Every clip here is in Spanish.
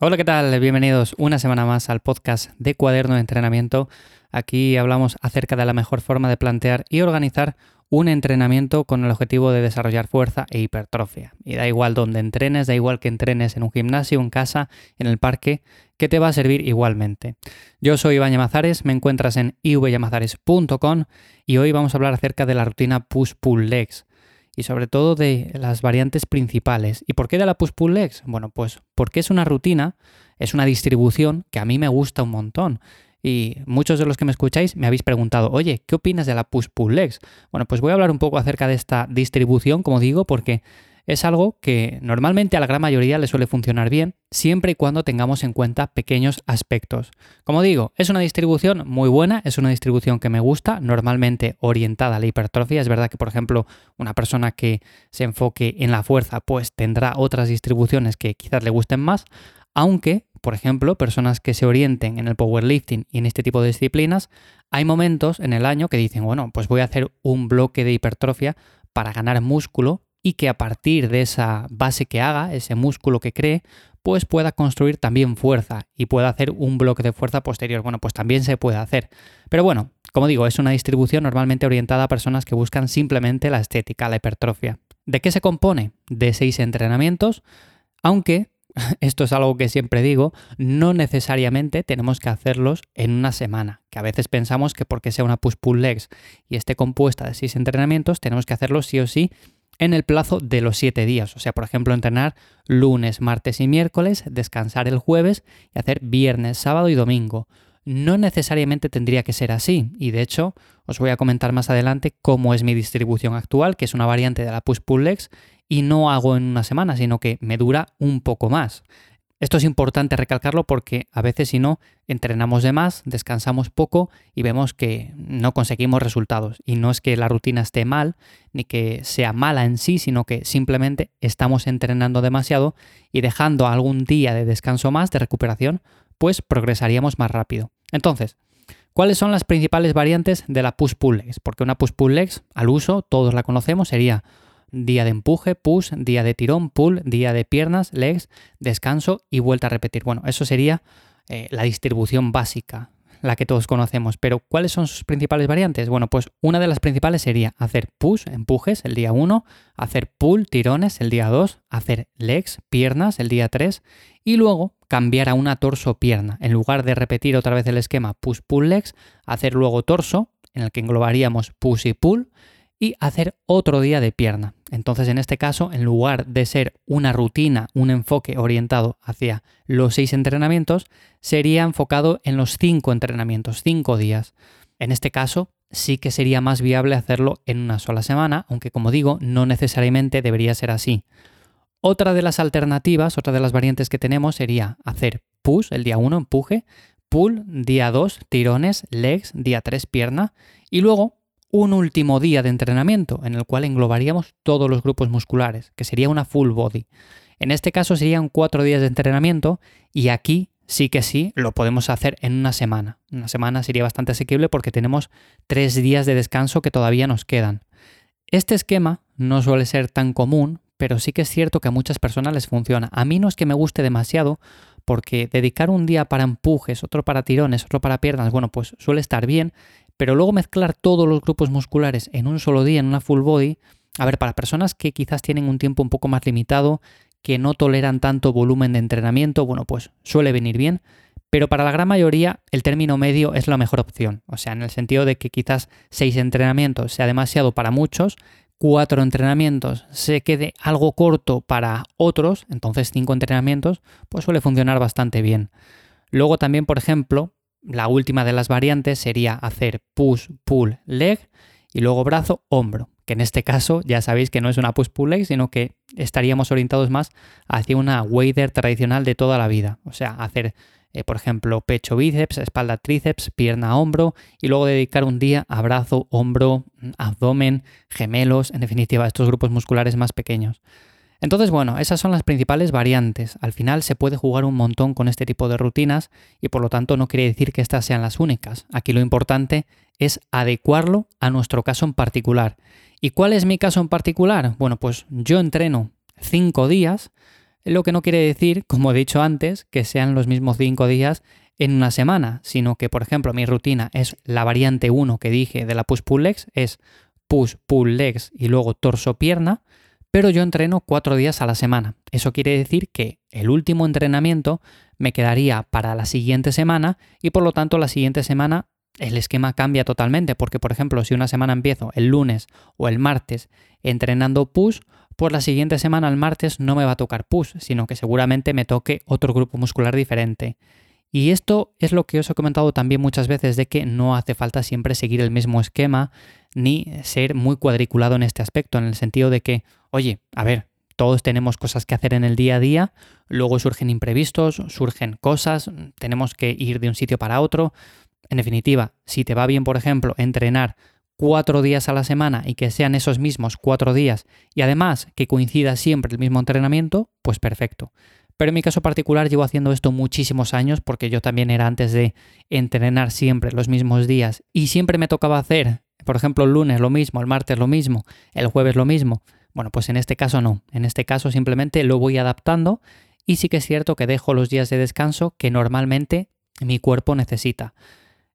Hola, ¿qué tal? Bienvenidos una semana más al podcast de Cuaderno de Entrenamiento. Aquí hablamos acerca de la mejor forma de plantear y organizar un entrenamiento con el objetivo de desarrollar fuerza e hipertrofia. Y da igual donde entrenes, da igual que entrenes en un gimnasio, en casa, en el parque, que te va a servir igualmente. Yo soy Iván Llamazares, me encuentras en ivllamazares.com y hoy vamos a hablar acerca de la rutina push-pull legs y sobre todo de las variantes principales. ¿Y por qué de la push-pull legs? Bueno, pues porque es una rutina, es una distribución que a mí me gusta un montón. Y muchos de los que me escucháis me habéis preguntado, oye, ¿qué opinas de la push-pull legs? Bueno, pues voy a hablar un poco acerca de esta distribución, como digo, porque es algo que normalmente a la gran mayoría le suele funcionar bien, siempre y cuando tengamos en cuenta pequeños aspectos. Como digo, es una distribución muy buena, es una distribución que me gusta, normalmente orientada a la hipertrofia. Es verdad que, por ejemplo, una persona que se enfoque en la fuerza, pues tendrá otras distribuciones que quizás le gusten más, aunque, por ejemplo, personas que se orienten en el powerlifting y en este tipo de disciplinas, hay momentos en el año que dicen, bueno, pues voy a hacer un bloque de hipertrofia para ganar músculo y que a partir de esa base que haga, ese músculo que cree, pues pueda construir también fuerza y pueda hacer un bloque de fuerza posterior. Bueno, pues también se puede hacer. Pero bueno, como digo, es una distribución normalmente orientada a personas que buscan simplemente la estética, la hipertrofia. ¿De qué se compone? De seis entrenamientos, aunque esto es algo que siempre digo, no necesariamente tenemos que hacerlos en una semana, que a veces pensamos que porque sea una push-pull legs y esté compuesta de seis entrenamientos, tenemos que hacerlos sí o sí en el plazo de los 7 días. O sea, por ejemplo, entrenar lunes, martes y miércoles, descansar el jueves y hacer viernes, sábado y domingo. No necesariamente tendría que ser así, y de hecho os voy a comentar más adelante cómo es mi distribución actual, que es una variante de la push-pull legs, y no hago en una semana, sino que me dura un poco más. Esto es importante recalcarlo porque a veces si no, entrenamos de más, descansamos poco y vemos que no conseguimos resultados. Y no es que la rutina esté mal, ni que sea mala en sí, sino que simplemente estamos entrenando demasiado y dejando algún día de descanso más, de recuperación, pues progresaríamos más rápido. Entonces, ¿cuáles son las principales variantes de la push-pull legs? Porque una push-pull legs, al uso, todos la conocemos, sería día de empuje, push, día de tirón, pull, día de piernas, legs, descanso y vuelta a repetir. Bueno, eso sería eh, la distribución básica, la que todos conocemos. Pero ¿cuáles son sus principales variantes? Bueno, pues una de las principales sería hacer push, empujes, el día 1, hacer pull, tirones, el día 2, hacer legs, piernas, el día 3, y luego cambiar a una torso-pierna. En lugar de repetir otra vez el esquema push-pull legs, hacer luego torso, en el que englobaríamos push y pull, y hacer otro día de pierna. Entonces, en este caso, en lugar de ser una rutina, un enfoque orientado hacia los seis entrenamientos, sería enfocado en los cinco entrenamientos, cinco días. En este caso, sí que sería más viable hacerlo en una sola semana, aunque como digo, no necesariamente debería ser así. Otra de las alternativas, otra de las variantes que tenemos sería hacer push el día 1, empuje, pull día 2, tirones, legs, día 3, pierna, y luego un último día de entrenamiento en el cual englobaríamos todos los grupos musculares, que sería una full body. En este caso serían cuatro días de entrenamiento y aquí sí que sí lo podemos hacer en una semana. Una semana sería bastante asequible porque tenemos tres días de descanso que todavía nos quedan. Este esquema no suele ser tan común, pero sí que es cierto que a muchas personas les funciona. A mí no es que me guste demasiado porque dedicar un día para empujes, otro para tirones, otro para piernas, bueno, pues suele estar bien, pero luego mezclar todos los grupos musculares en un solo día, en una full body, a ver, para personas que quizás tienen un tiempo un poco más limitado, que no toleran tanto volumen de entrenamiento, bueno, pues suele venir bien, pero para la gran mayoría el término medio es la mejor opción, o sea, en el sentido de que quizás seis entrenamientos sea demasiado para muchos, cuatro entrenamientos se quede algo corto para otros, entonces cinco entrenamientos, pues suele funcionar bastante bien. Luego también, por ejemplo, la última de las variantes sería hacer push, pull, leg y luego brazo, hombro, que en este caso ya sabéis que no es una push, pull, leg, sino que estaríamos orientados más hacia una wader tradicional de toda la vida. O sea, hacer, eh, por ejemplo, pecho, bíceps, espalda, tríceps, pierna, hombro y luego dedicar un día a brazo, hombro, abdomen, gemelos, en definitiva, estos grupos musculares más pequeños. Entonces, bueno, esas son las principales variantes. Al final se puede jugar un montón con este tipo de rutinas y por lo tanto no quiere decir que estas sean las únicas. Aquí lo importante es adecuarlo a nuestro caso en particular. ¿Y cuál es mi caso en particular? Bueno, pues yo entreno cinco días. Lo que no quiere decir, como he dicho antes, que sean los mismos 5 días en una semana, sino que, por ejemplo, mi rutina es la variante 1 que dije de la push-pull legs, es push, pull legs y luego torso-pierna, pero yo entreno 4 días a la semana. Eso quiere decir que el último entrenamiento me quedaría para la siguiente semana y por lo tanto la siguiente semana el esquema cambia totalmente, porque por ejemplo, si una semana empiezo el lunes o el martes entrenando push, por la siguiente semana, el martes, no me va a tocar push, sino que seguramente me toque otro grupo muscular diferente. Y esto es lo que os he comentado también muchas veces, de que no hace falta siempre seguir el mismo esquema ni ser muy cuadriculado en este aspecto, en el sentido de que, oye, a ver, todos tenemos cosas que hacer en el día a día, luego surgen imprevistos, surgen cosas, tenemos que ir de un sitio para otro. En definitiva, si te va bien, por ejemplo, entrenar cuatro días a la semana y que sean esos mismos cuatro días y además que coincida siempre el mismo entrenamiento, pues perfecto. Pero en mi caso particular llevo haciendo esto muchísimos años porque yo también era antes de entrenar siempre los mismos días y siempre me tocaba hacer, por ejemplo, el lunes lo mismo, el martes lo mismo, el jueves lo mismo. Bueno, pues en este caso no. En este caso simplemente lo voy adaptando y sí que es cierto que dejo los días de descanso que normalmente mi cuerpo necesita.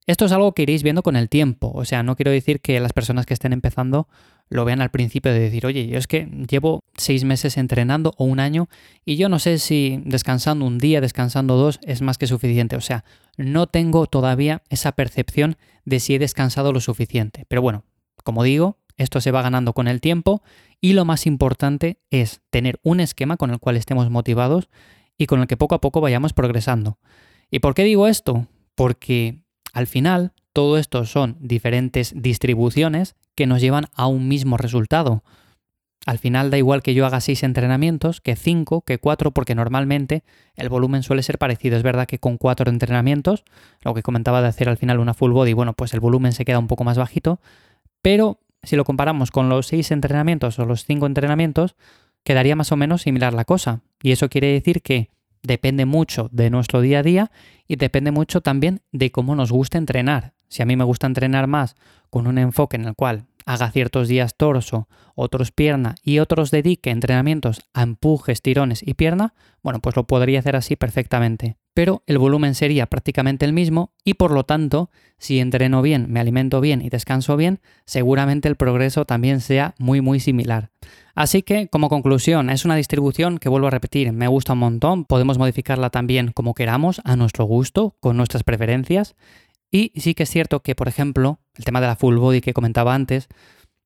Esto es algo que iréis viendo con el tiempo, o sea, no quiero decir que las personas que estén empezando lo vean al principio de decir, oye, yo es que llevo seis meses entrenando o un año y yo no sé si descansando un día, descansando dos es más que suficiente, o sea, no tengo todavía esa percepción de si he descansado lo suficiente. Pero bueno, como digo, esto se va ganando con el tiempo y lo más importante es tener un esquema con el cual estemos motivados y con el que poco a poco vayamos progresando. ¿Y por qué digo esto? Porque al final, todo esto son diferentes distribuciones que nos llevan a un mismo resultado. Al final da igual que yo haga seis entrenamientos que cinco, que cuatro, porque normalmente el volumen suele ser parecido. Es verdad que con cuatro entrenamientos, lo que comentaba de hacer al final una full body, bueno, pues el volumen se queda un poco más bajito, pero si lo comparamos con los seis entrenamientos o los cinco entrenamientos, quedaría más o menos similar la cosa. Y eso quiere decir que depende mucho de nuestro día a día y depende mucho también de cómo nos gusta entrenar. Si a mí me gusta entrenar más con un enfoque en el cual haga ciertos días torso, otros pierna y otros dedique entrenamientos a empujes, tirones y pierna, bueno, pues lo podría hacer así perfectamente. Pero el volumen sería prácticamente el mismo y por lo tanto, si entreno bien, me alimento bien y descanso bien, seguramente el progreso también sea muy muy similar. Así que, como conclusión, es una distribución que vuelvo a repetir, me gusta un montón, podemos modificarla también como queramos, a nuestro gusto, con nuestras preferencias. Y sí que es cierto que, por ejemplo, el tema de la full body que comentaba antes,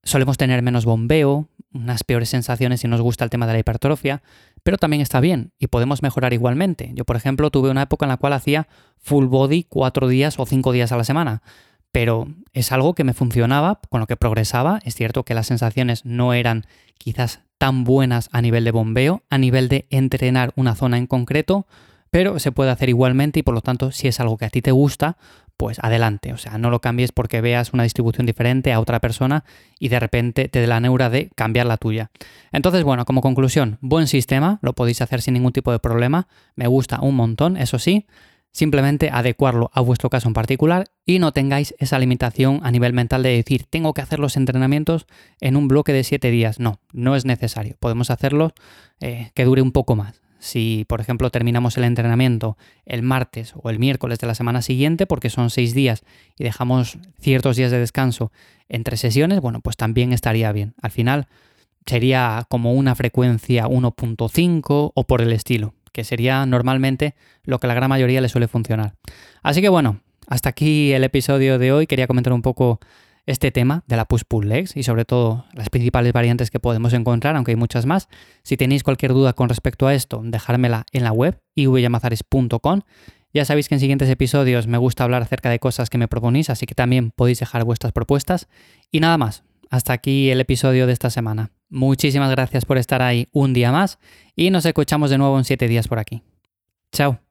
solemos tener menos bombeo, unas peores sensaciones si nos gusta el tema de la hipertrofia, pero también está bien y podemos mejorar igualmente. Yo, por ejemplo, tuve una época en la cual hacía full body cuatro días o cinco días a la semana, pero es algo que me funcionaba, con lo que progresaba. Es cierto que las sensaciones no eran quizás tan buenas a nivel de bombeo, a nivel de entrenar una zona en concreto, pero se puede hacer igualmente y por lo tanto si es algo que a ti te gusta, pues adelante, o sea, no lo cambies porque veas una distribución diferente a otra persona y de repente te dé la neura de cambiar la tuya. Entonces, bueno, como conclusión, buen sistema, lo podéis hacer sin ningún tipo de problema, me gusta un montón, eso sí, simplemente adecuarlo a vuestro caso en particular y no tengáis esa limitación a nivel mental de decir, tengo que hacer los entrenamientos en un bloque de 7 días. No, no es necesario, podemos hacerlo eh, que dure un poco más. Si, por ejemplo, terminamos el entrenamiento el martes o el miércoles de la semana siguiente, porque son seis días y dejamos ciertos días de descanso entre sesiones, bueno, pues también estaría bien. Al final sería como una frecuencia 1.5 o por el estilo, que sería normalmente lo que la gran mayoría le suele funcionar. Así que bueno, hasta aquí el episodio de hoy. Quería comentar un poco este tema de la push-pull legs y sobre todo las principales variantes que podemos encontrar, aunque hay muchas más. Si tenéis cualquier duda con respecto a esto, dejármela en la web ivyamazares.com. Ya sabéis que en siguientes episodios me gusta hablar acerca de cosas que me proponís, así que también podéis dejar vuestras propuestas. Y nada más, hasta aquí el episodio de esta semana. Muchísimas gracias por estar ahí un día más y nos escuchamos de nuevo en siete días por aquí. Chao.